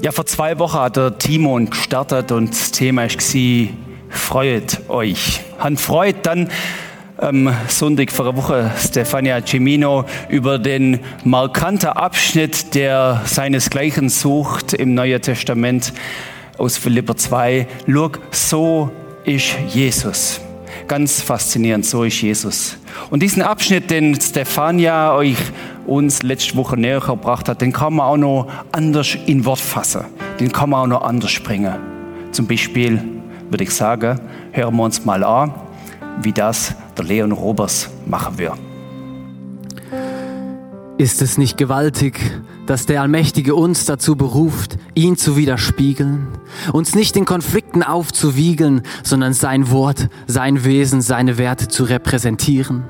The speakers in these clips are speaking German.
Ja, vor zwei Wochen hat der Timon gestartet und das Thema war, freut euch. Han freut dann am Sonntag vor einer Woche Stefania Cimino über den markanten Abschnitt, der seinesgleichen sucht im Neuen Testament aus Philipper 2. Schau, so ist Jesus. Ganz faszinierend, so ist Jesus. Und diesen Abschnitt, den Stefania euch uns letzte Woche näher gebracht hat, den kann man auch noch anders in Wort fassen. Den kann man auch noch anders bringen. Zum Beispiel würde ich sagen, hören wir uns mal an, wie das der Leon Robers machen wird. Ist es nicht gewaltig, dass der Allmächtige uns dazu beruft, ihn zu widerspiegeln, uns nicht in Konflikten aufzuwiegeln, sondern sein Wort, sein Wesen, seine Werte zu repräsentieren?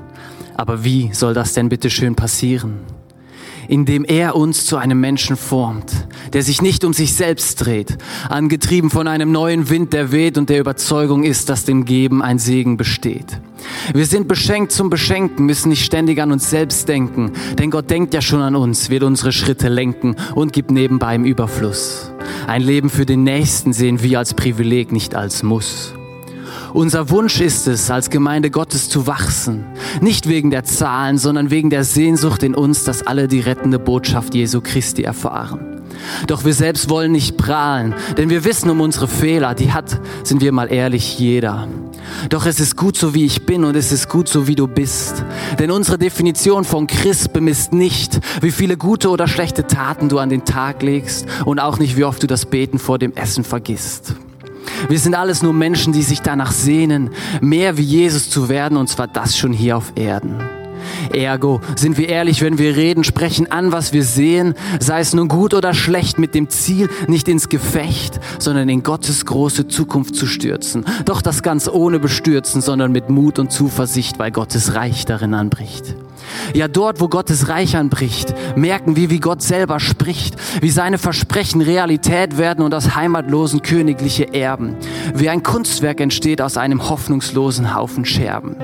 Aber wie soll das denn bitte schön passieren? indem er uns zu einem Menschen formt, der sich nicht um sich selbst dreht, angetrieben von einem neuen Wind, der weht und der Überzeugung ist, dass dem Geben ein Segen besteht. Wir sind beschenkt zum Beschenken, müssen nicht ständig an uns selbst denken, denn Gott denkt ja schon an uns, wird unsere Schritte lenken und gibt nebenbei im Überfluss. Ein Leben für den Nächsten sehen wir als Privileg, nicht als Muss. Unser Wunsch ist es, als Gemeinde Gottes zu wachsen. Nicht wegen der Zahlen, sondern wegen der Sehnsucht in uns, dass alle die rettende Botschaft Jesu Christi erfahren. Doch wir selbst wollen nicht prahlen, denn wir wissen um unsere Fehler. Die hat, sind wir mal ehrlich, jeder. Doch es ist gut so, wie ich bin und es ist gut so, wie du bist. Denn unsere Definition von Christ bemisst nicht, wie viele gute oder schlechte Taten du an den Tag legst und auch nicht, wie oft du das Beten vor dem Essen vergisst. Wir sind alles nur Menschen, die sich danach sehnen, mehr wie Jesus zu werden, und zwar das schon hier auf Erden. Ergo, sind wir ehrlich, wenn wir reden, sprechen an, was wir sehen, sei es nun gut oder schlecht, mit dem Ziel, nicht ins Gefecht, sondern in Gottes große Zukunft zu stürzen. Doch das ganz ohne Bestürzen, sondern mit Mut und Zuversicht, weil Gottes Reich darin anbricht. Ja, dort, wo Gottes Reich anbricht, merken wir, wie Gott selber spricht, wie seine Versprechen Realität werden und aus Heimatlosen königliche Erben, wie ein Kunstwerk entsteht aus einem hoffnungslosen Haufen Scherben.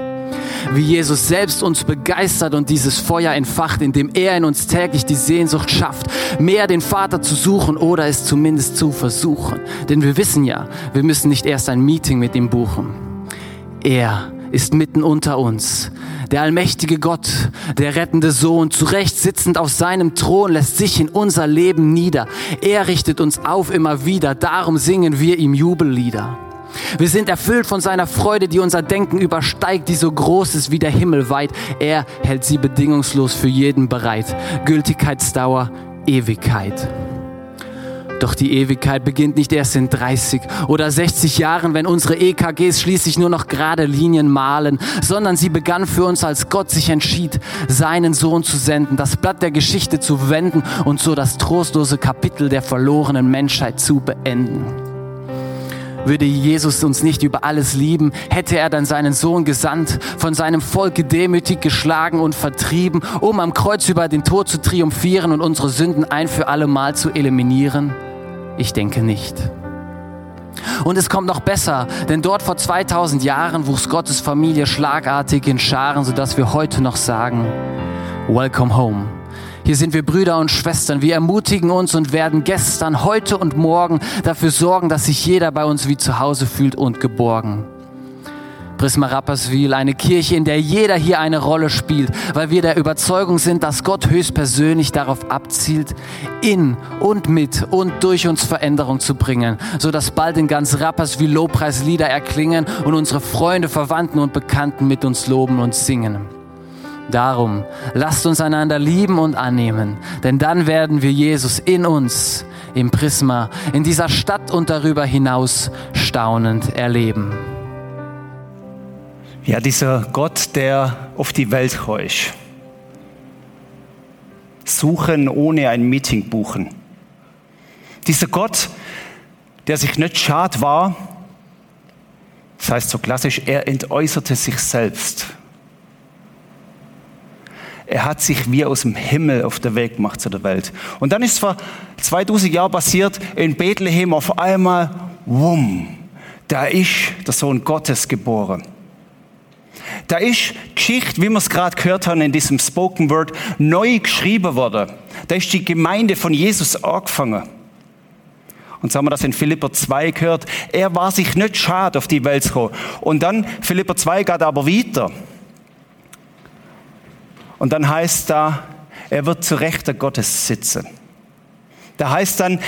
Wie Jesus selbst uns begeistert und dieses Feuer entfacht, indem er in uns täglich die Sehnsucht schafft, mehr den Vater zu suchen oder es zumindest zu versuchen. Denn wir wissen ja, wir müssen nicht erst ein Meeting mit ihm buchen. Er ist mitten unter uns. Der allmächtige Gott, der rettende Sohn, zurecht sitzend auf seinem Thron, lässt sich in unser Leben nieder. Er richtet uns auf immer wieder. Darum singen wir ihm Jubellieder. Wir sind erfüllt von seiner Freude, die unser Denken übersteigt, die so groß ist wie der Himmel weit. Er hält sie bedingungslos für jeden bereit. Gültigkeitsdauer, Ewigkeit. Doch die Ewigkeit beginnt nicht erst in 30 oder 60 Jahren, wenn unsere EKGs schließlich nur noch gerade Linien malen, sondern sie begann für uns, als Gott sich entschied, seinen Sohn zu senden, das Blatt der Geschichte zu wenden und so das trostlose Kapitel der verlorenen Menschheit zu beenden. Würde Jesus uns nicht über alles lieben, hätte er dann seinen Sohn gesandt, von seinem Volk gedemütigt, geschlagen und vertrieben, um am Kreuz über den Tod zu triumphieren und unsere Sünden ein für alle Mal zu eliminieren? Ich denke nicht. Und es kommt noch besser, denn dort vor 2000 Jahren wuchs Gottes Familie schlagartig in Scharen, sodass wir heute noch sagen, Welcome home. Hier sind wir Brüder und Schwestern. Wir ermutigen uns und werden gestern, heute und morgen dafür sorgen, dass sich jeder bei uns wie zu Hause fühlt und geborgen. Prisma Rapperswil, eine Kirche, in der jeder hier eine Rolle spielt, weil wir der Überzeugung sind, dass Gott höchstpersönlich darauf abzielt, in und mit und durch uns Veränderung zu bringen, so dass bald in ganz Rapperswil Lobpreislieder erklingen und unsere Freunde, Verwandten und Bekannten mit uns loben und singen. Darum, lasst uns einander lieben und annehmen, denn dann werden wir Jesus in uns, im Prisma, in dieser Stadt und darüber hinaus staunend erleben. Ja, dieser Gott, der auf die Welt ist. Suchen ohne ein Meeting buchen. Dieser Gott, der sich nicht schad war, das heißt so klassisch, er entäußerte sich selbst. Er hat sich wie aus dem Himmel auf der Weg gemacht zu der Welt. Und dann ist vor 2000 Jahren passiert, in Bethlehem auf einmal, wumm, da ist der Sohn Gottes geboren. Da ist Geschichte, wie wir es gerade gehört haben in diesem Spoken Word, neu geschrieben worden. Da ist die Gemeinde von Jesus angefangen. Und so haben wir das in Philipper 2 gehört. Er war sich nicht schade, auf die Welt zu kommen. Und dann, Philipper 2 geht aber weiter. Und dann heißt da, er wird zu Rechter Gottes sitzen. Da heißt dann,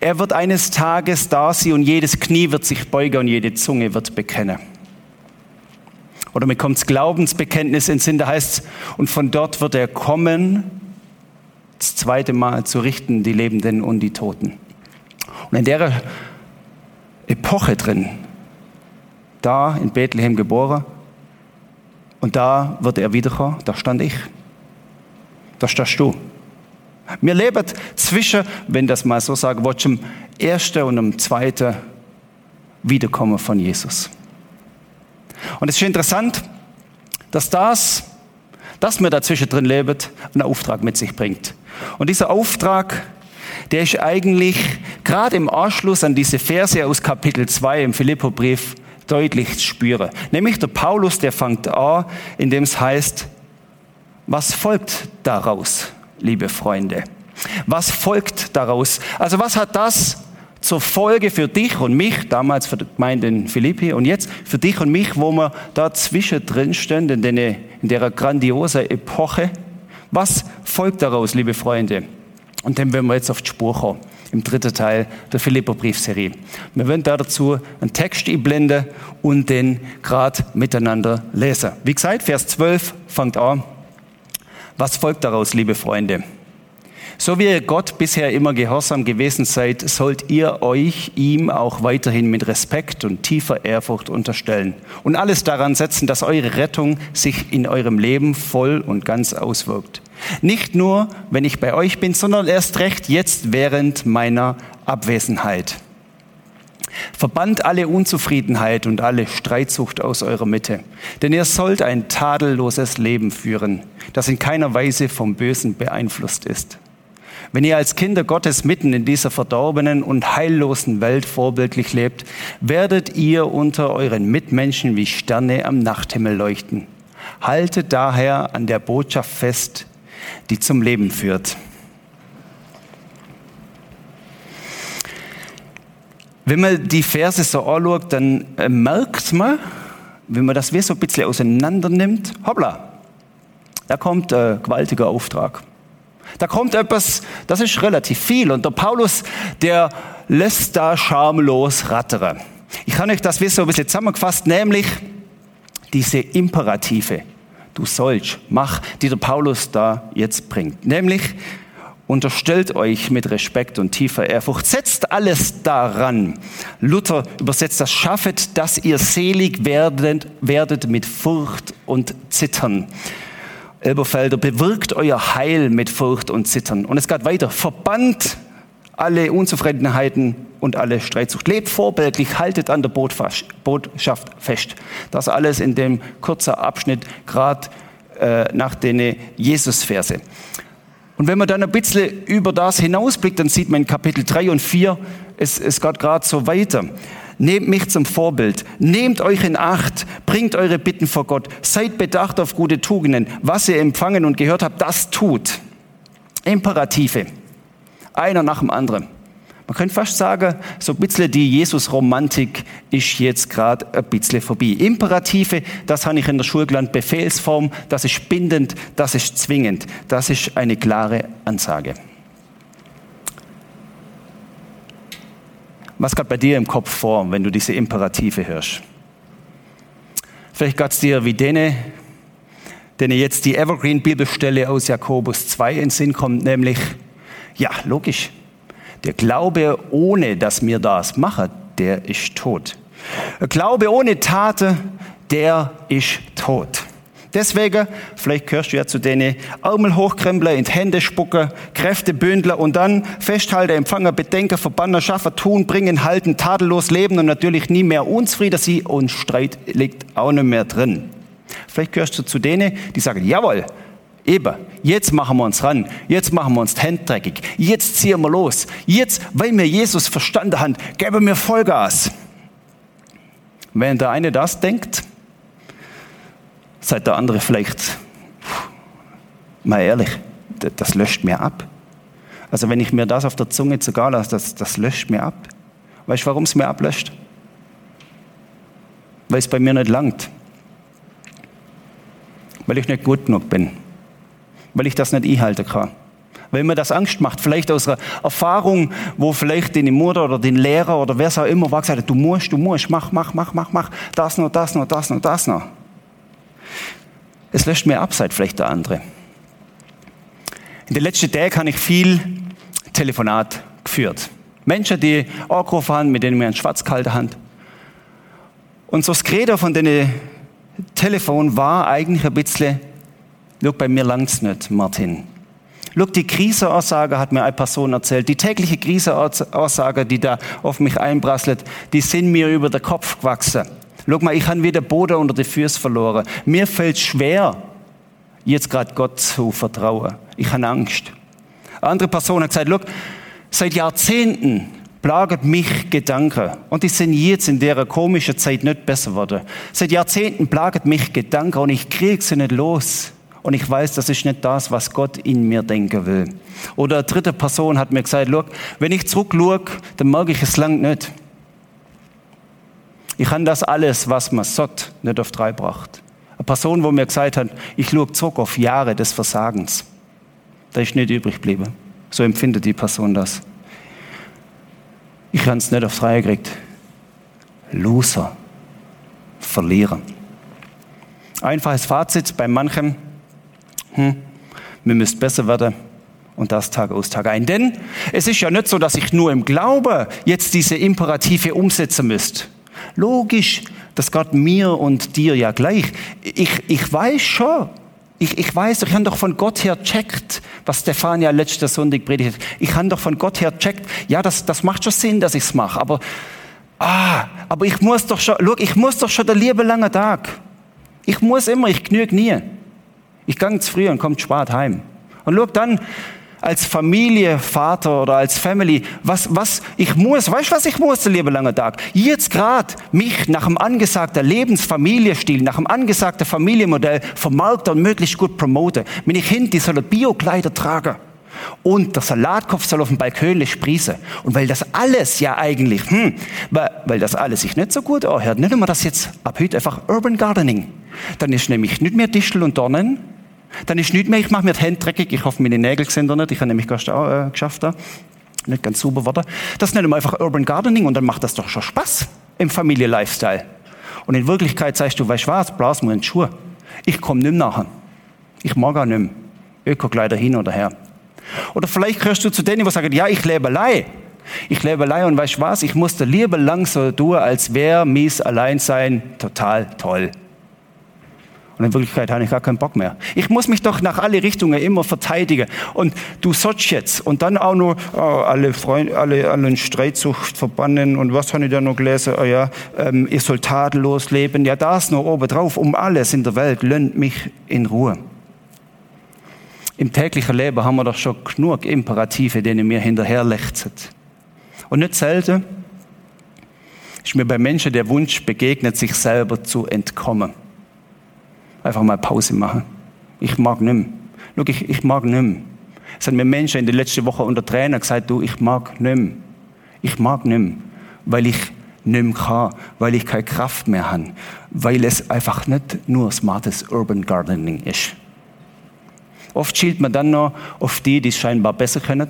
er wird eines Tages da sein und jedes Knie wird sich beugen und jede Zunge wird bekennen. Oder mir kommt das Glaubensbekenntnis ins Sinn, da heißt es, und von dort wird er kommen, das zweite Mal zu richten, die Lebenden und die Toten. Und in der Epoche drin, da in Bethlehem geboren, und da wird er wiederkommen, da stand ich. Da stehst du. Wir leben zwischen, wenn das mal so sagen wollte, dem ersten und dem zweiten Wiederkommen von Jesus. Und es ist interessant, dass das, dass wir dazwischen drin leben, einen Auftrag mit sich bringt. Und dieser Auftrag, der ist eigentlich gerade im Anschluss an diese Verse aus Kapitel 2 im Philippobrief deutlich zu spüren. Nämlich der Paulus, der fängt an, indem es heißt, was folgt daraus, liebe Freunde? Was folgt daraus? Also was hat das zur Folge für dich und mich, damals für die Gemeinde in Philippi und jetzt für dich und mich, wo wir da zwischendrin stehen, in, in der grandiosen Epoche? Was folgt daraus, liebe Freunde? Und dem werden wir jetzt auf die Spur kommen, im dritten Teil der Philipper-Briefserie. Wir werden da dazu einen Text einblenden und den gerade miteinander lesen. Wie gesagt, Vers 12 fängt an. Was folgt daraus, liebe Freunde? So wie ihr Gott bisher immer gehorsam gewesen seid, sollt ihr euch ihm auch weiterhin mit Respekt und tiefer Ehrfurcht unterstellen und alles daran setzen, dass eure Rettung sich in eurem Leben voll und ganz auswirkt. Nicht nur, wenn ich bei euch bin, sondern erst recht jetzt während meiner Abwesenheit. Verbannt alle Unzufriedenheit und alle Streitsucht aus eurer Mitte, denn ihr sollt ein tadelloses Leben führen, das in keiner Weise vom Bösen beeinflusst ist. Wenn ihr als Kinder Gottes mitten in dieser verdorbenen und heillosen Welt vorbildlich lebt, werdet ihr unter euren Mitmenschen wie Sterne am Nachthimmel leuchten. Haltet daher an der Botschaft fest, die zum Leben führt. Wenn man die Verse so anschaut, dann äh, merkt man, wenn man das wie so ein bisschen auseinander nimmt, hoppla, da kommt ein gewaltiger Auftrag. Da kommt etwas, das ist relativ viel. Und der Paulus, der lässt da schamlos rattere. Ich kann euch das wissen, ein bisschen zusammengefasst, nämlich diese Imperative, du sollst, mach, die der Paulus da jetzt bringt. Nämlich, unterstellt euch mit Respekt und tiefer Ehrfurcht, setzt alles daran. Luther übersetzt das, schaffet, dass ihr selig werdet, werdet mit Furcht und Zittern. Elberfelder, bewirkt euer Heil mit Furcht und Zittern. Und es geht weiter. Verbannt alle Unzufriedenheiten und alle Streitsucht. Lebt vorbildlich, haltet an der Botschaft fest. Das alles in dem kurzen Abschnitt, gerade äh, nach den Jesus-Verse. Und wenn man dann ein bisschen über das hinausblickt, dann sieht man in Kapitel 3 und 4, es, es geht gerade so weiter. Nehmt mich zum Vorbild. Nehmt euch in Acht. Bringt eure Bitten vor Gott. Seid bedacht auf gute Tugenden. Was ihr empfangen und gehört habt, das tut. Imperative. Einer nach dem anderen. Man könnte fast sagen, so ein bisschen die Jesus-Romantik ist jetzt gerade ein bisschen vorbei. Imperative, das habe ich in der Schule gelernt, Befehlsform, das ist bindend, das ist zwingend. Das ist eine klare Ansage. Was geht bei dir im Kopf vor, wenn du diese Imperative hörst? Vielleicht geht es dir wie denen, denen jetzt die Evergreen-Bibelstelle aus Jakobus 2 in Sinn kommt, nämlich, ja, logisch, der Glaube, ohne dass mir das mache, der ist tot. Der Glaube ohne Taten, der ist tot. Deswegen, vielleicht gehörst du ja zu denen, Ärmel hochkrempeln, in die Hände spucken, Kräfte bündeln und dann festhalten, empfangen, bedenken, verbannen, schaffen, tun, bringen, halten, tadellos leben und natürlich nie mehr unzufrieden sein und Streit liegt auch nicht mehr drin. Vielleicht gehörst du zu denen, die sagen, jawohl, eben, jetzt machen wir uns ran, jetzt machen wir uns die Hände dreckig, jetzt ziehen wir los, jetzt, weil wir Jesus verstanden haben, geben wir Vollgas. Wenn der eine das denkt, Sagt der andere vielleicht, mal ehrlich, das löscht mir ab. Also wenn ich mir das auf der Zunge zu gar lasse, das, das löscht mir ab. Weißt du, warum es mir ablöscht? Weil es bei mir nicht langt. Weil ich nicht gut genug bin. Weil ich das nicht einhalten kann. Weil mir das Angst macht. Vielleicht aus einer Erfahrung, wo vielleicht deine Mutter oder den Lehrer oder wer es auch immer war, gesagt hat, du musst, du musst, mach, mach, mach, mach, mach, das noch, das noch, das noch, das noch. Es löscht mir ab, seit vielleicht der andere. In den letzten Tagen habe ich viel Telefonat geführt. Menschen, die angerufen haben, mit denen wir einen Schwarz gehalten haben. Und so das Credo von den Telefon war eigentlich ein bisschen, schau, bei mir langt's nicht, Martin. Schau, die Kriseaussage hat mir eine Person erzählt. Die tägliche Kriseaussage, die da auf mich einprasselt, die sind mir über den Kopf gewachsen. Schau mal, ich habe wieder Boden unter die Füße verloren. Mir fällt schwer, jetzt gerade Gott zu vertrauen. Ich habe Angst. Andere Person hat gesagt, Seit Jahrzehnten plagen mich Gedanken. Und die sind jetzt in der komischen Zeit nicht besser geworden. Seit Jahrzehnten plagen mich Gedanken und ich kriege sie nicht los. Und ich weiß, das ist nicht das, was Gott in mir denken will. Oder eine dritte Person hat mir gesagt, wenn ich zurückschaue, dann mag ich es lang nicht. Ich habe das alles, was man sagt, nicht auf drei gebracht. Eine Person, wo mir gesagt hat, ich schaue zurück auf Jahre des Versagens. Da ist nicht übrig geblieben. So empfindet die Person das. Ich habe es nicht aufs Reihe gekriegt. Loser. Verlierer. Einfaches Fazit bei manchem. Hm, wir müssen besser werden und das Tag aus Tag ein. Denn es ist ja nicht so, dass ich nur im Glaube jetzt diese Imperative umsetzen müsste. Logisch, das Gott mir und dir ja gleich. Ich, ich weiß schon, ich, ich weiß, ich habe doch von Gott her checkt, was Stefania letzte Sonntag predigt. Ich habe doch von Gott her checkt, ja, das, das macht schon Sinn, dass ich es mache, aber, ah, aber ich muss doch schon, schau, ich muss doch schon der liebe lange Tag. Ich muss immer, ich genüge nie. Ich gehe zu früh und komme spät heim. Und schau dann, als Familie, Vater oder als Family, was, was ich muss, weißt du, was ich muss, der liebe lange Tag? Jetzt gerade mich nach dem angesagten Lebensfamilienstil, nach dem angesagten Familienmodell vermarkten und möglichst gut promoten. Wenn ich hin, die sollen Biokleider tragen. Und der Salatkopf soll auf dem Balkon sprießen. Und weil das alles ja eigentlich, hm, weil, weil das alles sich nicht so gut anhört, nennen wir das jetzt ab heute einfach Urban Gardening. Dann ist nämlich nicht mehr Distel und Dornen, dann ist nichts mehr, ich mache mir die Hände dreckig, ich hoffe, meine Nägel sind da nicht, ich habe nämlich auch äh, geschafft da. Nicht ganz sauber geworden. Das nennen wir einfach Urban Gardening und dann macht das doch schon Spaß im Familie-Lifestyle. Und in Wirklichkeit sagst du, weißt du was, blas mir in die Schuhe. Ich komme nicht nachher. Ich mag auch nicht mehr. Öko-Kleider hin oder her. Oder vielleicht gehörst du zu denen, die sagen, ja, ich lebe allein. Ich lebe allein und weißt du was, ich musste lieber lang so tun, als wäre mies allein sein total toll. Und in Wirklichkeit habe ich gar keinen Bock mehr. Ich muss mich doch nach alle Richtungen immer verteidigen. Und du sollst jetzt. Und dann auch nur oh, alle, Freunde, alle, alle Streitsucht verbannen. Und was habe ich da noch gelesen? Oh ja, ähm, ihr sollt tadellos leben. Ja, das noch oben drauf. Um alles in der Welt. Lönnt mich in Ruhe. Im täglichen Leben haben wir doch schon genug Imperative, denen wir hinterherlechzen. Und nicht selten ist mir bei Menschen der Wunsch begegnet, sich selber zu entkommen einfach mal Pause machen. Ich mag mehr. Schau, ich, ich mag mehr. Es haben mir Menschen in der letzten Woche unter Tränen gesagt, du, ich mag mehr. Ich mag mehr, weil ich mehr kann, weil ich keine Kraft mehr habe, weil es einfach nicht nur smartes Urban Gardening ist. Oft schielt man dann noch auf die, die es scheinbar besser können.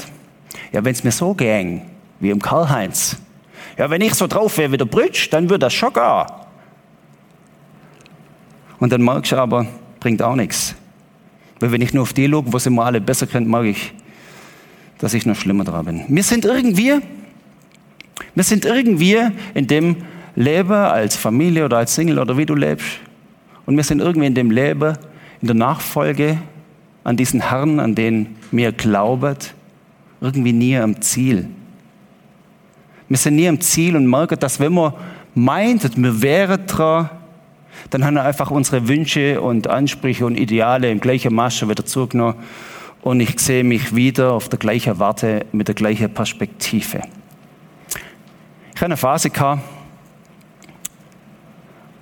Ja, wenn es mir so ging, wie im Karl-Heinz, ja, wenn ich so drauf wäre wie der Brütsch, dann würde das schon gehen. Und dann merkst du aber, bringt auch nichts. Weil wenn ich nur auf die schaue, was immer alle besser kennt, mag ich, dass ich noch schlimmer dran bin. Wir sind irgendwie, wir sind irgendwie in dem Leben als Familie oder als Single oder wie du lebst. Und wir sind irgendwie in dem Leben, in der Nachfolge an diesen Herrn, an den wir glauben, irgendwie nie am Ziel. Wir sind nie am Ziel und merken, dass wenn wir meint, wir wären dran, dann haben wir einfach unsere Wünsche und Ansprüche und Ideale im gleichen Maße wieder zugenommen und ich sehe mich wieder auf der gleichen Warte mit der gleichen Perspektive. Ich habe eine Phase gehabt,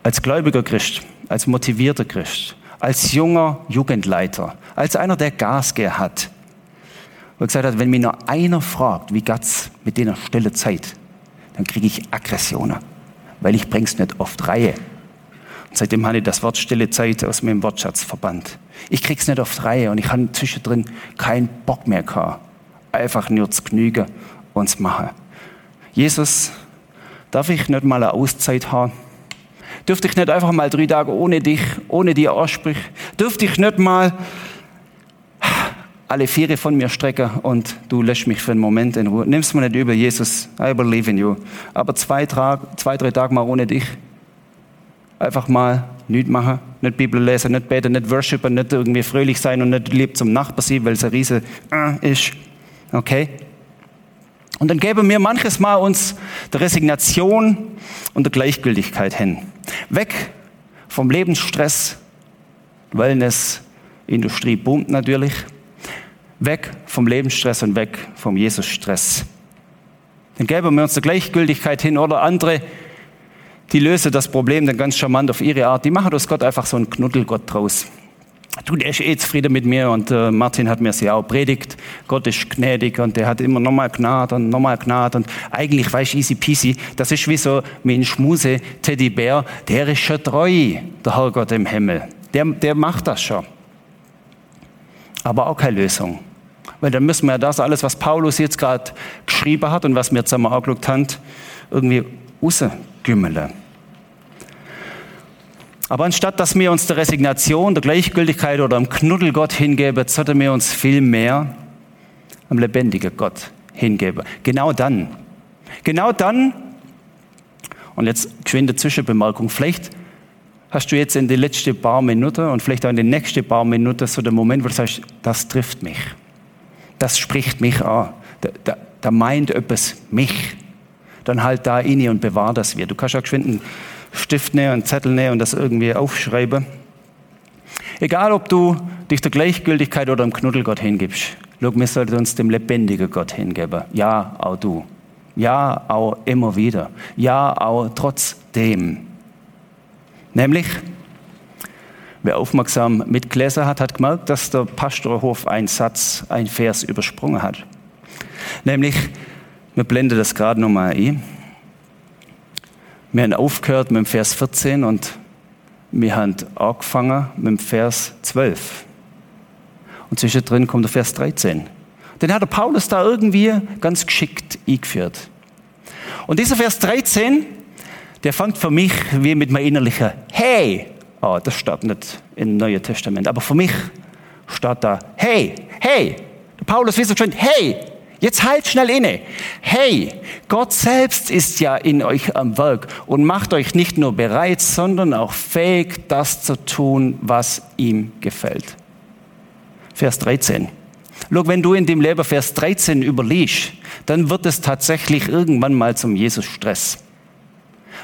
als gläubiger Christ, als motivierter Christ, als junger Jugendleiter, als einer, der Gas hat, wo gesagt hat, wenn mich nur einer fragt, wie geht's mit dieser stille Zeit, dann kriege ich Aggressionen, weil ich bring's nicht oft Reihe. Seitdem habe ich das Wort stille Zeit aus meinem Wortschatz verbannt. Ich krieg's nicht oft Reihe und ich habe zwischendrin keinen Bock mehr gehabt. Einfach nur zu genügen und zu machen. Jesus, darf ich nicht mal eine Auszeit haben? Dürfte ich nicht einfach mal drei Tage ohne dich, ohne die Aussprüche? Dürfte ich nicht mal alle Viere von mir strecken und du lässt mich für einen Moment in Ruhe. Nimm's mir nicht über, Jesus, I believe in you. Aber zwei, zwei drei Tage mal ohne dich. Einfach mal nichts machen, nicht Bibel lesen, nicht beten, nicht worshipen, nicht irgendwie fröhlich sein und nicht lieb zum Nachbar sein, weil es ein Riese äh, ist. Okay? Und dann geben wir manches Mal uns der Resignation und der Gleichgültigkeit hin. Weg vom Lebensstress, Wellness, Industrie boomt natürlich. Weg vom Lebensstress und weg vom Jesusstress. Dann geben wir uns der Gleichgültigkeit hin oder andere, die lösen das Problem dann ganz charmant auf ihre Art. Die machen aus Gott einfach so einen Knuddelgott draus. Du, der ist eh zufrieden mit mir und äh, Martin hat mir sie auch predigt. Gott ist gnädig und der hat immer nochmal Gnade und nochmal Gnade und eigentlich weiß ich easy peasy. Das ist wie so mein Schmuse Teddybär. Der ist schon treu, der Herrgott im Himmel. Der, der macht das schon. Aber auch keine Lösung. Weil dann müssen wir das alles, was Paulus jetzt gerade geschrieben hat und was wir zusammen angeschaut haben, irgendwie rausgümmeln. Aber anstatt, dass wir uns der Resignation, der Gleichgültigkeit oder am Knuddelgott hingeben, sollten wir uns viel mehr am lebendigen Gott hingeben. Genau dann. Genau dann, und jetzt geschwinde Zwischenbemerkung, vielleicht hast du jetzt in den letzten paar Minuten und vielleicht auch in den nächsten paar Minuten so den Moment, wo du sagst, das trifft mich. Das spricht mich an. Da, da, da meint etwas mich. Dann halt da inne und bewahr das wir. Du kannst auch geschwind Stift nehmen, einen Zettel nehmen und das irgendwie aufschreiben. Egal, ob du dich der Gleichgültigkeit oder dem Knuddelgott hingibst. Schau, wir sollten uns dem lebendigen Gott hingeben. Ja, auch du. Ja, auch immer wieder. Ja, auch trotzdem. Nämlich, wer aufmerksam mitgelesen hat, hat gemerkt, dass der Pastorhof einen Satz, einen Vers übersprungen hat. Nämlich, wir blenden das gerade nochmal ein. Wir haben aufgehört mit dem Vers 14 und wir haben angefangen mit dem Vers 12. Und zwischendrin kommt der Vers 13. Den hat der Paulus da irgendwie ganz geschickt eingeführt. Und dieser Vers 13, der fängt für mich wie mit meinem innerlichen Hey. Oh, das steht nicht im Neuen Testament, aber für mich steht da Hey, hey. Der Paulus wie so schön Hey, Jetzt halt schnell inne. Hey, Gott selbst ist ja in euch am Werk und macht euch nicht nur bereit, sondern auch fähig, das zu tun, was ihm gefällt. Vers 13. Schau, wenn du in dem Leben Vers 13 überliest, dann wird es tatsächlich irgendwann mal zum Jesus-Stress.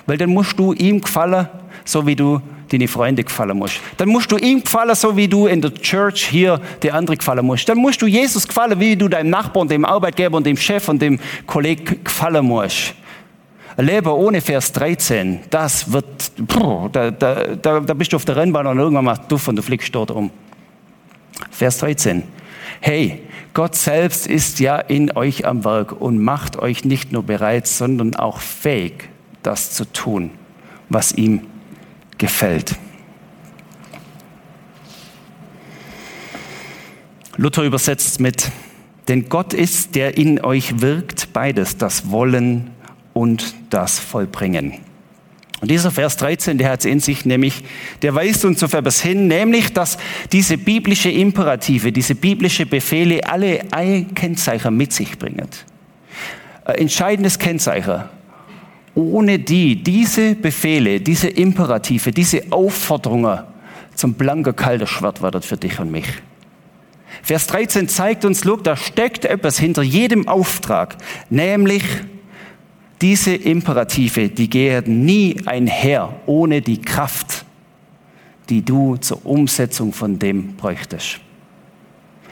Weil dann musst du ihm gefallen, so wie du deine Freunde gefallen musst. Dann musst du ihm gefallen, so wie du in der Church hier der andere gefallen musst. Dann musst du Jesus gefallen, wie du deinem Nachbarn, dem Arbeitgeber und dem Chef und dem Kollegen gefallen musst. Ein Leben ohne Vers 13, das wird, da, da, da, da bist du auf der Rennbahn und irgendwann mal duff und du fliegst dort um. Vers 13. Hey, Gott selbst ist ja in euch am Werk und macht euch nicht nur bereit, sondern auch fähig, das zu tun, was ihm gefällt. Luther übersetzt mit, denn Gott ist, der in euch wirkt, beides, das Wollen und das Vollbringen. Und dieser Vers 13, der hat es in sich, nämlich, der weist uns auf etwas hin, nämlich, dass diese biblische Imperative, diese biblische Befehle alle ein Kennzeichen mit sich bringen. Ein entscheidendes Kennzeichen ohne die diese Befehle, diese Imperative, diese Aufforderungen zum blanken kalten Schwert werden für dich und mich. Vers 13 zeigt uns, look, da steckt etwas hinter jedem Auftrag, nämlich diese Imperative, die gehen nie einher ohne die Kraft, die du zur Umsetzung von dem bräuchtest.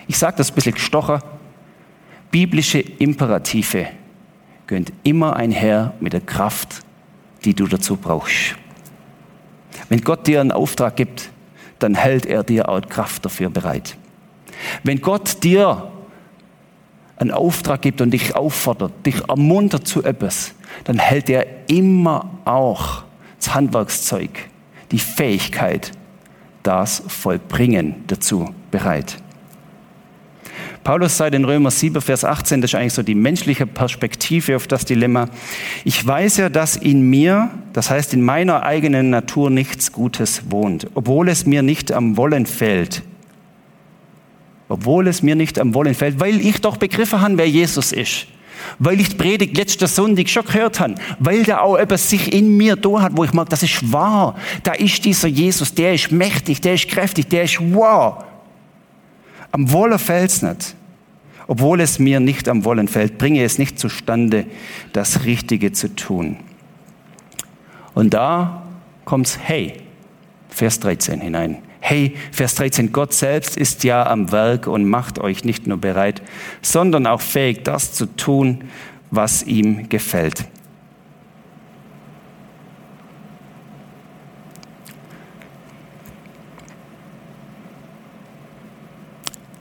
Ich sage das ein bisschen gestochen. Biblische Imperative gehört immer einher mit der Kraft, die du dazu brauchst. Wenn Gott dir einen Auftrag gibt, dann hält er dir auch Kraft dafür bereit. Wenn Gott dir einen Auftrag gibt und dich auffordert, dich ermuntert zu etwas, dann hält er immer auch das Handwerkszeug, die Fähigkeit, das Vollbringen dazu bereit. Paulus sagt in Römer 7, Vers 18, das ist eigentlich so die menschliche Perspektive auf das Dilemma. Ich weiß ja, dass in mir, das heißt in meiner eigenen Natur nichts Gutes wohnt, obwohl es mir nicht am Wollen fällt. Obwohl es mir nicht am Wollen fällt, weil ich doch begriffen habe, wer Jesus ist. Weil ich die Predigt letzter Sonntag schon gehört habe. Weil da auch etwas sich in mir da hat, wo ich merke, das ist wahr. Da ist dieser Jesus, der ist mächtig, der ist kräftig, der ist wow. Am Wollen fällt es nicht. Obwohl es mir nicht am Wollen fällt, bringe es nicht zustande, das Richtige zu tun. Und da kommt's Hey, Vers 13 hinein. Hey, Vers 13, Gott selbst ist ja am Werk und macht euch nicht nur bereit, sondern auch fähig, das zu tun, was ihm gefällt.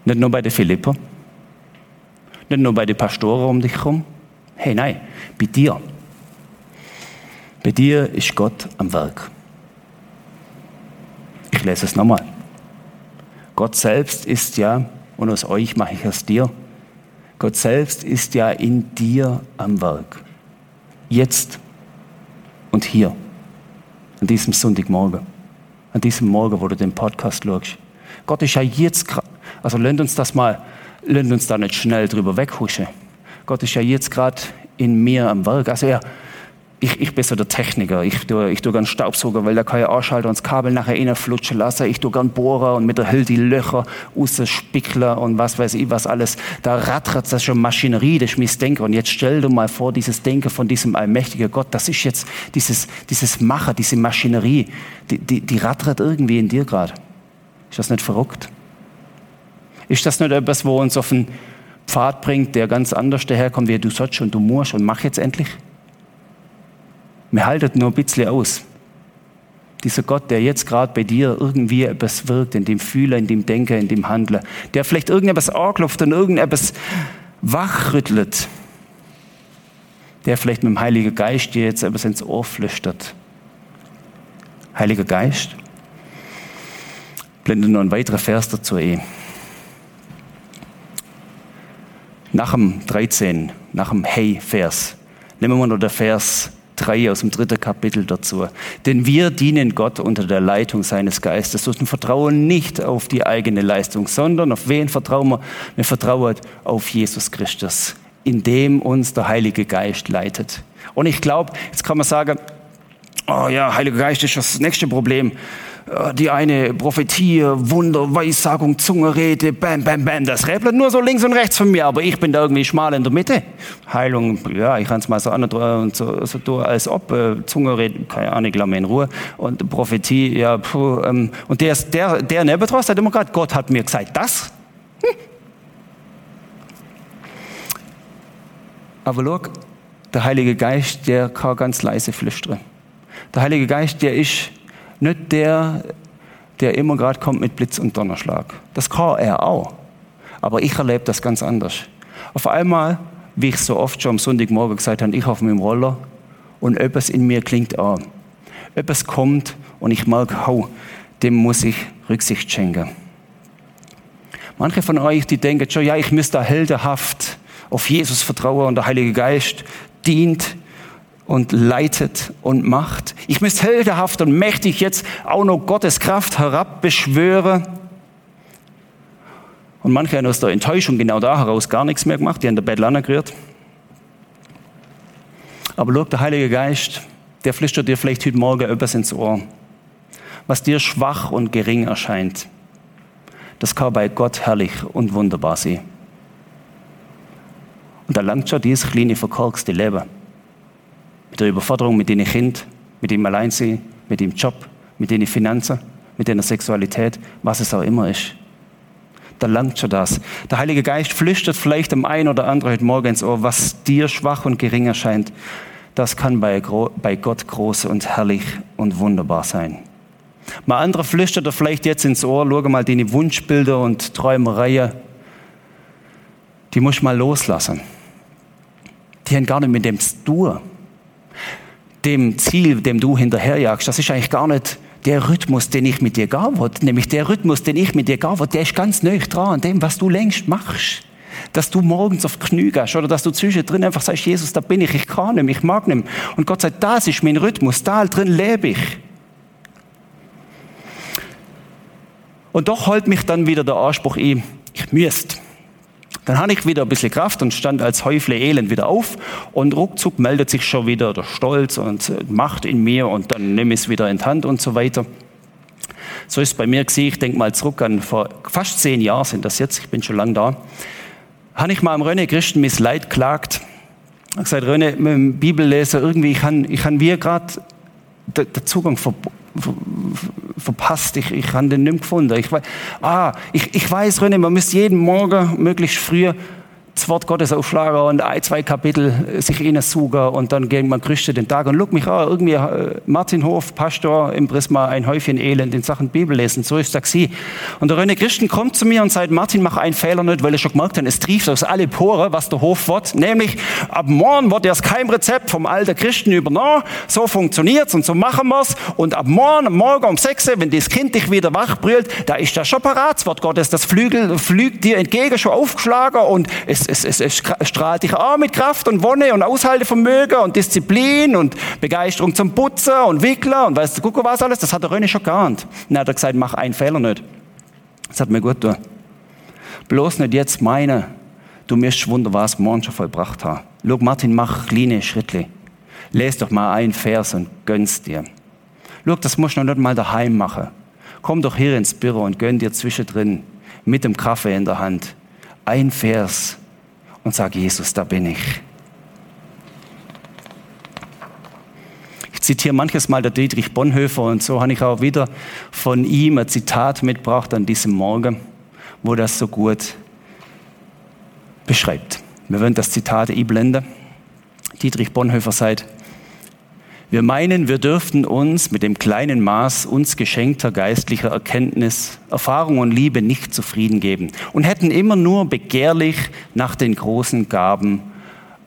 Nicht nur bei den Philipper, nicht nur bei den Pastoren um dich herum. Hey, nein, bei dir. Bei dir ist Gott am Werk. Ich lese es nochmal. Gott selbst ist ja, und aus euch mache ich es dir, Gott selbst ist ja in dir am Werk. Jetzt und hier. An diesem Sonntagmorgen. An diesem Morgen, wo du den Podcast schaust. Gott ist ja jetzt gerade. Also lernt uns das mal, lernt uns da nicht schnell drüber weghuschen. Gott ist ja jetzt gerade in mir am Werk. Also er, ich, ich bin so der Techniker. Ich tue, ich tue gern Staubsauger, weil da kann ich anschalten und das Kabel nachher reinflutschen lassen. Ich tue gern Bohrer und mit der Hülle die Löcher rausspickeln und was weiß ich was alles. Da rattert das schon Maschinerie, das ist mein Denken. Und jetzt stell dir mal vor, dieses Denken von diesem allmächtigen Gott, das ist jetzt dieses, dieses Macher, diese Maschinerie, die, die, die rattert irgendwie in dir gerade. Ist das nicht verrückt? Ist das nicht etwas, wo uns auf einen Pfad bringt, der ganz anders daherkommt, wie du sollst und du musst und mach jetzt endlich? Wir halten nur ein bisschen aus. Dieser Gott, der jetzt gerade bei dir irgendwie etwas wirkt, in dem Fühlen, in dem Denken, in dem Handeln, der vielleicht irgendetwas anklopft und irgendetwas wachrüttelt, der vielleicht mit dem Heiligen Geist dir jetzt etwas ins Ohr flüstert. Heiliger Geist, blende noch ein weiterer Vers dazu eh. Nach dem 13, nach dem Hey-Vers, nehmen wir noch der Vers 3 aus dem dritten Kapitel dazu. Denn wir dienen Gott unter der Leitung seines Geistes und vertrauen nicht auf die eigene Leistung, sondern auf wen vertrauen wir? Wir vertrauen auf Jesus Christus, in dem uns der Heilige Geist leitet. Und ich glaube, jetzt kann man sagen, oh ja, Heiliger Geist ist das nächste Problem. Äh, die eine Prophetie, Wunder, Weissagung, Zungenrede, bam, bam, bam. Das räbelt nur so links und rechts von mir, aber ich bin da irgendwie schmal in der Mitte. Heilung, ja, ich kann es mal so an und so, so tun, als ob. Äh, Zungenrede, keine Ahnung, lass in Ruhe. Und Prophetie, ja, puh, ähm, und der, der, der Nebetros hat immer gerade, Gott hat mir gesagt, das. Hm. Aber schau, der Heilige Geist, der kann ganz leise flüstern. Der Heilige Geist, der ist nicht der, der immer gerade kommt mit Blitz und Donnerschlag. Das kann er auch. Aber ich erlebe das ganz anders. Auf einmal, wie ich so oft schon am Sonntagmorgen gesagt habe, ich auf meinem Roller und etwas in mir klingt an. Etwas kommt und ich merke, hau, dem muss ich Rücksicht schenken. Manche von euch, die denken schon, ja, ich müsste heldenhaft auf Jesus vertrauen und der Heilige Geist dient und leitet und macht. Ich müsste heldenhaft und mächtig jetzt auch noch Gottes Kraft herabbeschwören. Und manche haben aus der Enttäuschung genau da heraus gar nichts mehr gemacht, die haben der Bettel angerührt. Aber schau, der Heilige Geist, der flüstert dir vielleicht heute Morgen etwas ins Ohr, was dir schwach und gering erscheint. Das kann bei Gott herrlich und wunderbar sein. Und da langt schon dieses kleine verkorkste Leben der Überforderung mit deinen Kind, mit dem Alleinsein, mit dem Job, mit den Finanzen, mit deiner Sexualität, was es auch immer ist. Da langt schon das. Der Heilige Geist flüstert vielleicht dem einen oder anderen heute Morgen ins Ohr, was dir schwach und gering erscheint. Das kann bei, bei Gott groß und herrlich und wunderbar sein. Mal andere flüstert er vielleicht jetzt ins Ohr, schau mal deine Wunschbilder und Träumereien. die muss mal loslassen. Die haben gar nicht mit dem zu tun. Dem Ziel, dem du hinterherjagst, das ist eigentlich gar nicht der Rhythmus, den ich mit dir gar wollte. Nämlich der Rhythmus, den ich mit dir gar wollte, der ist ganz neu dran an dem, was du längst machst. Dass du morgens auf die Knie gehst oder dass du zwischendrin einfach sagst, Jesus, da bin ich, ich kann nicht, ich mag nicht. Und Gott sagt, das ist mein Rhythmus, da drin lebe ich. Und doch holt mich dann wieder der Anspruch ich müsste. Dann habe ich wieder ein bisschen Kraft und stand als Häufle Elend wieder auf und ruckzuck meldet sich schon wieder der Stolz und äh, Macht in mir und dann nehme ich es wieder in die Hand und so weiter. So ist es bei mir gewesen. Ich denke mal zurück an vor fast zehn Jahren sind das jetzt. Ich bin schon lange da. Habe ich mal am René Christen mis Leid klagt. Ich habe gesagt, René, mit dem Bibelleser irgendwie, ich habe ich wir gerade den Zugang verpasst. Ich, ich habe den nicht gefunden. Ich, ah, ich, ich weiß, René, man müsste jeden Morgen möglichst früh das Wort Gottes aufschlagen und ein, zwei Kapitel sich suchen und dann gehen man Christen den Tag. Und look mich an, irgendwie äh, Martin Hof, Pastor im Prisma, ein Häufchen Elend in Sachen Bibel lesen. So ist das sie. Und der René Christen kommt zu mir und sagt, Martin, mach einen Fehler nicht, weil er schon gemerkt hat, es trieft aus alle Poren, was der Hof wird. Nämlich, ab morgen wird erst kein Rezept vom alten Christen übernommen. So funktioniert's und so machen wir's. Und ab morgen, morgen um sechs, wenn das Kind dich wieder wach brüllt, da ist das schon parat, das Wort Gottes. Das Flügel flügt dir entgegen, schon aufgeschlagen und es es, es, es strahlt dich auch mit Kraft und Wonne und Aushaltevermögen und Disziplin und Begeisterung zum Putzen und Wickler und weißt du, guck was alles, das hat der René schon geahnt. Dann hat er gesagt, mach einen Fehler nicht. Das hat mir gut getan. Bloß nicht jetzt meine, du mirst Wunder, was morgen schon vollbracht hat. Schau, Martin, mach kleine Schritte. Les doch mal einen Vers und gönn's dir. Schau, das musst du noch nicht mal daheim machen. Komm doch hier ins Büro und gönn dir zwischendrin mit dem Kaffee in der Hand ein Vers und sag, Jesus, da bin ich. Ich zitiere manches Mal der Dietrich Bonhoeffer und so habe ich auch wieder von ihm ein Zitat mitgebracht an diesem Morgen, wo das so gut beschreibt. Wir wollen das Zitat einblenden. Dietrich Bonhoeffer sagt, wir meinen, wir dürften uns mit dem kleinen Maß uns geschenkter geistlicher Erkenntnis, Erfahrung und Liebe nicht zufrieden geben und hätten immer nur begehrlich nach den großen Gaben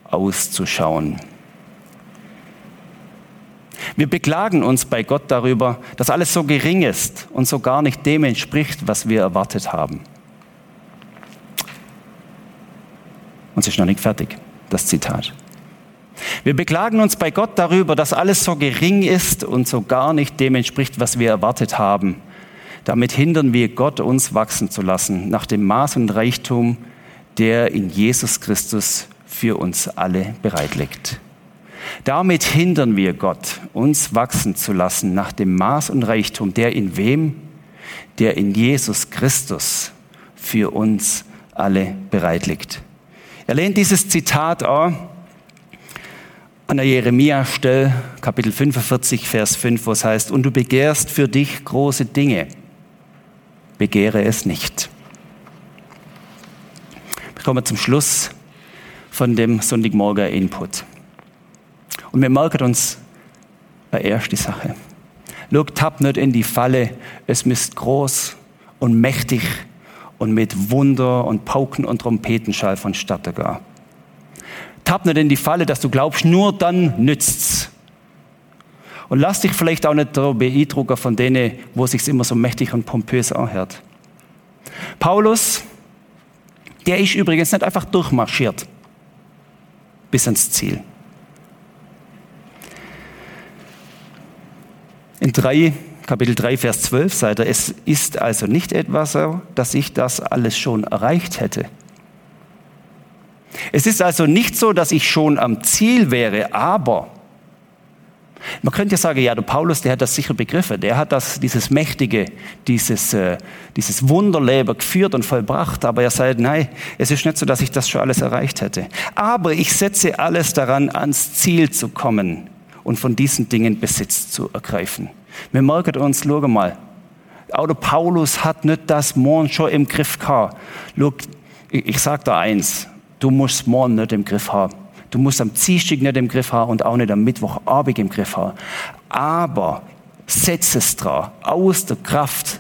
auszuschauen. Wir beklagen uns bei Gott darüber, dass alles so gering ist und so gar nicht dem entspricht, was wir erwartet haben. Und es ist noch nicht fertig, das Zitat. Wir beklagen uns bei Gott darüber, dass alles so gering ist und so gar nicht dem entspricht, was wir erwartet haben. Damit hindern wir Gott, uns wachsen zu lassen, nach dem Maß und Reichtum, der in Jesus Christus für uns alle bereitlegt. Damit hindern wir Gott, uns wachsen zu lassen nach dem Maß und Reichtum, der in wem? Der in Jesus Christus für uns alle bereitlegt. Er lehnt dieses Zitat an an der Jeremia-Stelle, Kapitel 45, Vers 5, wo es heißt, und du begehrst für dich große Dinge, begehre es nicht. Wir kommen zum Schluss von dem Sonntagmorgen-Input. Und wir merken uns erst die Sache. Schaut, tapp nicht in die Falle, es müsst groß und mächtig und mit Wunder und Pauken und Trompetenschall vonstatten gehen tapp nicht in die Falle, dass du glaubst, nur dann nützt's. Und lass dich vielleicht auch nicht beeindrucken von denen, wo es sich immer so mächtig und pompös anhört. Paulus, der ist übrigens nicht einfach durchmarschiert bis ans Ziel. In 3, Kapitel 3, Vers 12 sagt er, es ist also nicht etwas dass ich das alles schon erreicht hätte. Es ist also nicht so, dass ich schon am Ziel wäre, aber man könnte ja sagen, ja, der Paulus, der hat das sicher begriffen. Der hat das, dieses Mächtige, dieses, äh, dieses Wunderleben geführt und vollbracht. Aber er sagt, nein, es ist nicht so, dass ich das schon alles erreicht hätte. Aber ich setze alles daran, ans Ziel zu kommen und von diesen Dingen Besitz zu ergreifen. Wir merken uns, schau mal, auch der Paulus hat nicht das morgen schon im Griff gehabt. Schau, ich, ich sage da eins, Du musst morgen nicht im Griff haben. Du musst am Dienstag nicht im Griff haben und auch nicht am Mittwochabend im Griff haben. Aber setz es dran, aus der Kraft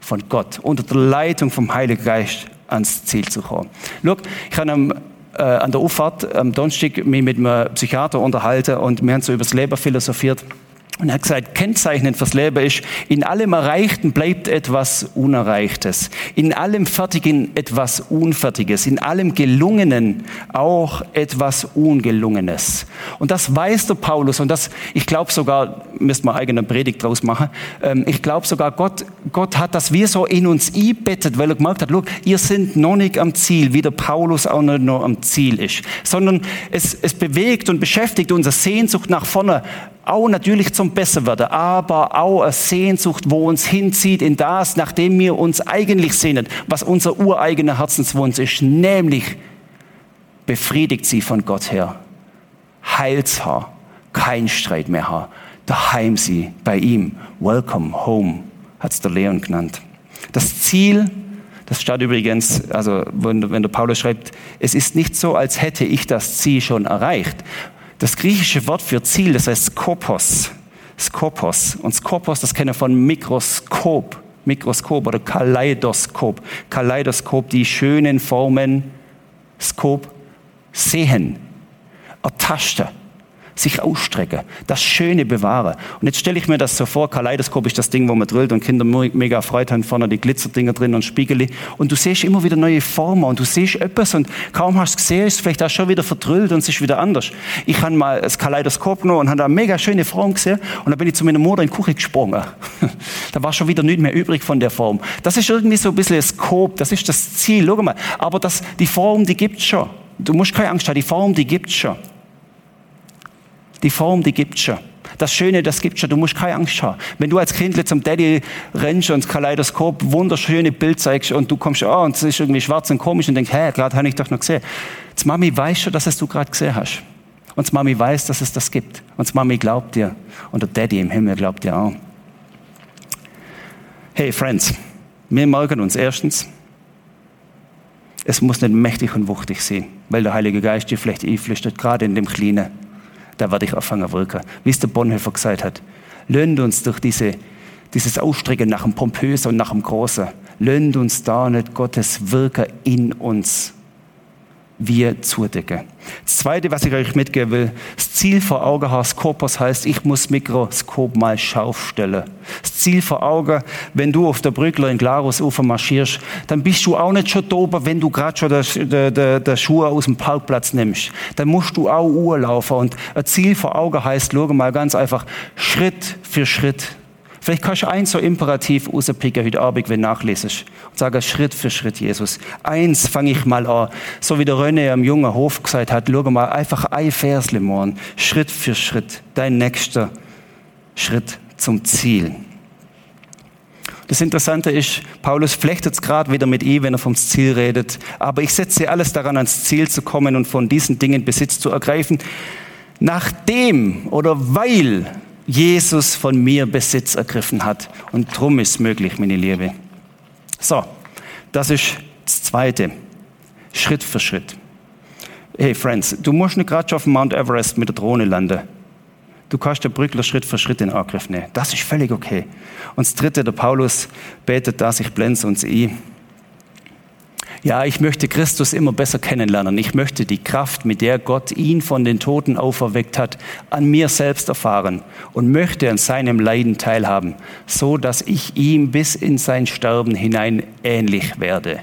von Gott, unter der Leitung vom Heiligen Geist, ans Ziel zu kommen. Schau, ich habe am, äh, an der Auffahrt am Donnerstag mich mit einem Psychiater unterhalten und wir haben so über das Leben philosophiert. Und er hat gesagt, kennzeichnend fürs Leben ist, in allem Erreichten bleibt etwas Unerreichtes. In allem Fertigen etwas Unfertiges. In allem Gelungenen auch etwas Ungelungenes. Und das weiß der Paulus und das, ich glaube sogar, müsste man eigene Predigt draus machen, ähm, ich glaube sogar, Gott, Gott hat das wir so in uns einbettet, weil er gemerkt hat, look, ihr sind noch nicht am Ziel, wie der Paulus auch nicht noch am Ziel ist. Sondern es, es bewegt und beschäftigt unsere Sehnsucht nach vorne, auch natürlich zum Besserwerden, aber auch eine Sehnsucht, wo uns hinzieht in das, nachdem wir uns eigentlich sehnen, was unser ureigener Herzenswunsch ist, nämlich befriedigt sie von Gott her. Heilshaar, kein Streit mehr Haar. Daheim sie bei ihm. Welcome home, hat's der Leon genannt. Das Ziel, das steht übrigens, also wenn, wenn der Paulus schreibt, es ist nicht so, als hätte ich das Ziel schon erreicht. Das griechische Wort für Ziel, das heißt Skopos. Skopos. Und Skopos, das kennen wir von Mikroskop. Mikroskop oder Kaleidoskop. Kaleidoskop, die schönen Formen, Skop, sehen, ertasten sich ausstrecken, das Schöne bewahren. Und jetzt stelle ich mir das so vor, Kaleidoskop ist das Ding, wo man drillt und Kinder mega freut haben, vorne die Glitzerdinger drin und Spiegel. Und du siehst immer wieder neue Formen und du siehst etwas und kaum hast du gesehen, ist es vielleicht auch schon wieder verdrillt und es ist wieder anders. Ich habe mal das Kaleidoskop genommen und habe da mega schöne Form gesehen und dann bin ich zu meiner Mutter in die Küche gesprungen. da war schon wieder nichts mehr übrig von der Form. Das ist irgendwie so ein bisschen das Skop, das ist das Ziel, schau mal. Aber das, die Form, die gibt's schon. Du musst keine Angst haben, die Form, die gibt's schon. Die Form, die gibt's schon. Das Schöne, das gibt's schon. Du musst keine Angst haben. Wenn du als Kind zum Daddy rennst und das Kaleidoskop wunderschöne Bild zeigst und du kommst, oh, und es ist irgendwie schwarz und komisch und denkst, hä, gerade habe ich doch noch gesehen. Das Mami weiß schon, dass es du gerade gesehen hast. Und das Mami weiß, dass es das gibt. Und das Mami glaubt dir. Und der Daddy im Himmel glaubt dir auch. Hey, Friends. Wir merken uns erstens, es muss nicht mächtig und wuchtig sein, weil der Heilige Geist dir vielleicht einflüstert, gerade in dem Kleinen da werde ich anfangen wirken. Wie es der Bonhoeffer gesagt hat. Löhnt uns durch diese, dieses Ausstrecken nach dem Pompösen und nach dem Großen. Löhnt uns da nicht Gottes Wirken in uns wir zudecken. Das Zweite, was ich euch mitgeben will, das Ziel vor Augen haben, Skopos heißt, ich muss Mikroskop mal scharf stellen. Das Ziel vor Augen, wenn du auf der Brückler in Glarusufer marschierst, dann bist du auch nicht schon dober, wenn du gerade schon der, der, der Schuhe aus dem Parkplatz nimmst. Dann musst du auch Uhr laufen. Und ein Ziel vor Augen heißt, schau mal ganz einfach, Schritt für Schritt Vielleicht kannst du eins so imperativ rauspicken heute Abend, wenn du nachlesest. Und sagen, Schritt für Schritt, Jesus. Eins fange ich mal an. So wie der René am jungen Hof gesagt hat, schau mal, einfach ein Vers, Lemon. Schritt für Schritt. Dein nächster Schritt zum Ziel. Das Interessante ist, Paulus flechtet es gerade wieder mit ihm, wenn er vom Ziel redet. Aber ich setze alles daran, ans Ziel zu kommen und von diesen Dingen Besitz zu ergreifen. Nachdem oder weil Jesus von mir Besitz ergriffen hat. Und drum ist möglich, meine Liebe. So, das ist das Zweite. Schritt für Schritt. Hey Friends, du musst nicht gerade auf dem Mount Everest mit der Drohne landen. Du kannst den Brückler Schritt für Schritt in Angriff nehmen. Das ist völlig okay. Und das Dritte, der Paulus betet das, ich blende uns ein. Ja, ich möchte Christus immer besser kennenlernen. Ich möchte die Kraft, mit der Gott ihn von den Toten auferweckt hat, an mir selbst erfahren und möchte an seinem Leiden teilhaben, so dass ich ihm bis in sein Sterben hinein ähnlich werde.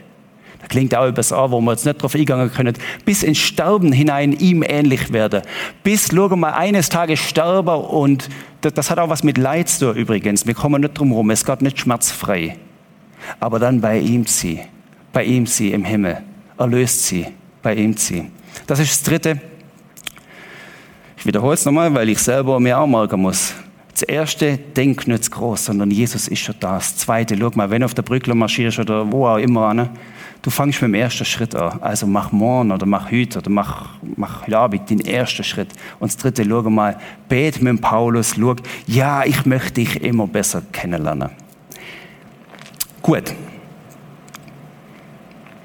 Da klingt auch übers Ohr, wo wir jetzt nicht drauf eingegangen können. Bis ins Sterben hinein ihm ähnlich werde. Bis, schau mal, eines Tages sterbe und das, das hat auch was mit Leid zu übrigens. Wir kommen nicht drum herum. Es geht nicht schmerzfrei. Aber dann bei ihm ziehen bei ihm sie im Himmel. Erlöst sie, bei ihm sie. Das ist das Dritte. Ich wiederhole es nochmal, weil ich selber mir auch merken muss. Das erste, denk nicht groß, sondern Jesus ist schon da. Das zweite, schau mal, wenn du auf der Brücke marschierst oder wo auch immer, ne, du fängst mit dem ersten Schritt an. Also mach morgen oder mach heute oder mach, mach heute Abend den ersten Schritt. Und das dritte, schau mal, bet mit Paulus, schau, ja, ich möchte dich immer besser kennenlernen. Gut.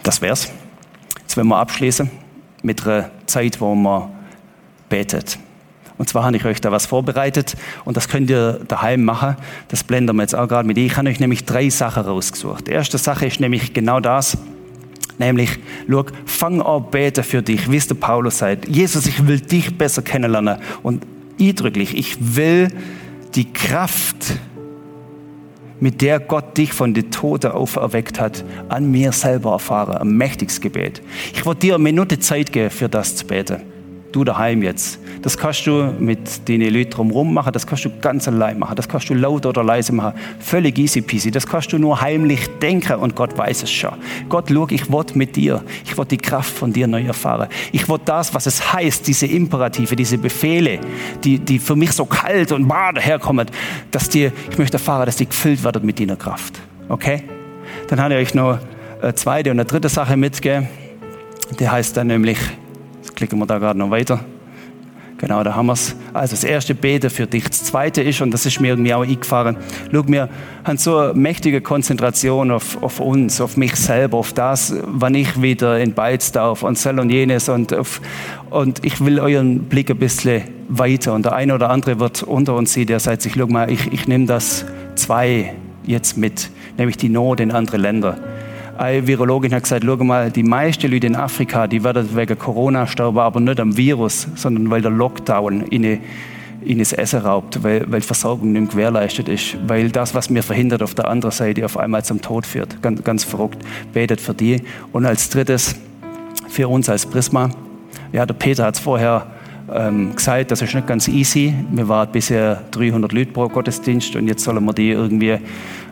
Das wär's. Jetzt werden wir abschließen mit einer Zeit, wo man betet. Und zwar habe ich euch da was vorbereitet und das könnt ihr daheim machen. Das blenden wir jetzt auch gerade mit. Ich habe euch nämlich drei Sachen rausgesucht. Die erste Sache ist nämlich genau das. Nämlich, schau, fang an beten für dich, wie es der Paulus sagt. Jesus, ich will dich besser kennenlernen. Und eindrücklich, ich will die Kraft, mit der Gott dich von den Toten auferweckt hat, an mir selber erfahren. Ein mächtiges Gebet. Ich wollte dir eine Minute Zeit geben, für das zu beten du daheim jetzt. Das kannst du mit den Leuten drumherum machen, das kannst du ganz allein machen, das kannst du laut oder leise machen. Völlig easy peasy. Das kannst du nur heimlich denken und Gott weiß es schon. Gott, schau, ich will mit dir. Ich will die Kraft von dir neu erfahren. Ich will das, was es heißt, diese Imperative, diese Befehle, die, die für mich so kalt und bar daherkommen, dass die, ich möchte erfahren, dass die gefüllt werden mit deiner Kraft. Okay? Dann habe ich euch noch eine zweite und eine dritte Sache mitgegeben. Die heißt dann nämlich, klicken wir da gerade noch weiter. Genau, da haben wir es. Also das erste Bete für dich. Das zweite ist, und das ist mir irgendwie auch eingefahren, schau, wir haben so eine mächtige Konzentration auf, auf uns, auf mich selber, auf das, wann ich wieder in Beiz darf und soll und jenes. Und, auf, und ich will euren Blick ein bisschen weiter. Und der eine oder andere wird unter uns sehen, der sagt sich, schau mal, ich, ich nehme das zwei jetzt mit, nämlich die Not in andere Länder eine Virologin hat gesagt, schau mal, die meisten Leute in Afrika, die werden wegen Corona sterben, aber nicht am Virus, sondern weil der Lockdown ihnen, das Essen raubt, weil, weil Versorgung nicht gewährleistet ist, weil das, was mir verhindert, auf der anderen Seite auf einmal zum Tod führt. Ganz, ganz verrückt. Betet für die. Und als drittes, für uns als Prisma, ja, der Peter hat es vorher ähm, gesagt, das ist nicht ganz easy. Wir waren bisher 300 Leute pro Gottesdienst und jetzt sollen wir die irgendwie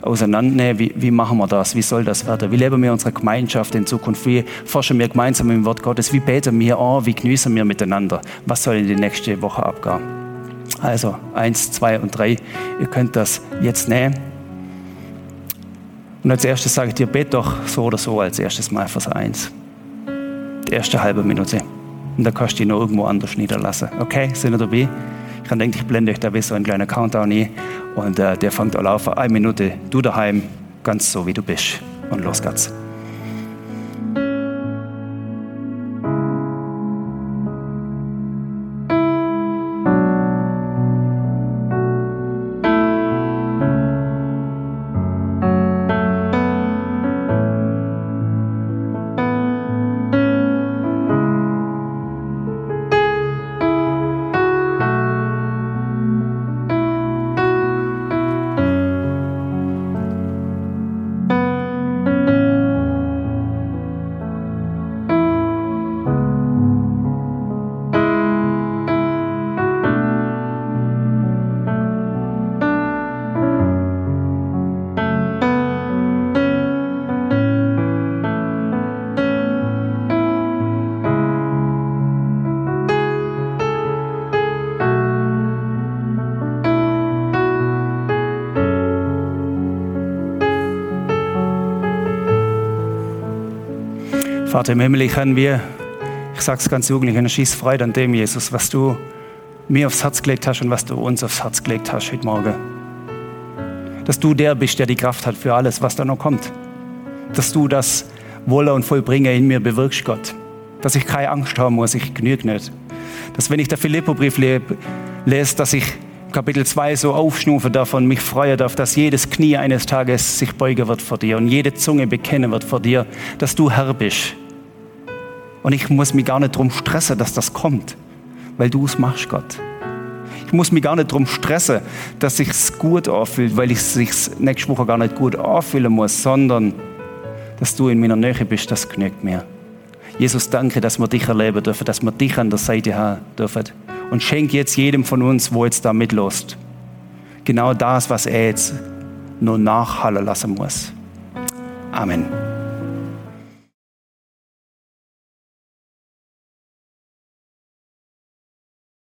auseinandernehmen. Wie, wie machen wir das? Wie soll das werden? Wie leben wir unsere Gemeinschaft in Zukunft? Wie forschen wir gemeinsam im Wort Gottes? Wie beten wir an? Wie genießen wir miteinander? Was soll in die nächste Woche abgehen? Also eins, zwei und drei. Ihr könnt das jetzt nehmen. Und als erstes sage ich dir, bet doch so oder so als erstes Mal Vers eins. Die erste halbe Minute. Und dann kannst du ihn noch irgendwo anders niederlassen. Okay, sind ihr dabei? Ich denke, ich blende euch da wie so einen kleinen Countdown ein. Und äh, der fängt an laufen. Eine Minute, du daheim, ganz so wie du bist. Und los geht's. Vater im Himmel, ich kann wir, ich sage es ganz jugendlich, eine schieß Freude an dem, Jesus, was du mir aufs Herz gelegt hast und was du uns aufs Herz gelegt hast heute Morgen. Dass du der bist, der die Kraft hat für alles, was da noch kommt. Dass du das Wolle und Vollbringe in mir bewirkst, Gott. Dass ich keine Angst haben muss, ich genüge nicht. Dass wenn ich der Philippo-Brief lese, dass ich Kapitel 2 so aufschnufe davon, mich freue darf, dass jedes Knie eines Tages sich beugen wird vor dir und jede Zunge bekennen wird vor dir, dass du Herr bist und ich muss mich gar nicht darum stressen, dass das kommt, weil du es machst, Gott. Ich muss mich gar nicht darum stressen, dass ich es gut anfühlt, weil ich es nächste Woche gar nicht gut anfühlen muss, sondern dass du in meiner Nähe bist, das genügt mir. Jesus, danke, dass wir dich erleben dürfen, dass wir dich an der Seite haben dürfen. Und schenk jetzt jedem von uns, wo jetzt da mitlost, genau das, was er jetzt nur nachhallen lassen muss. Amen.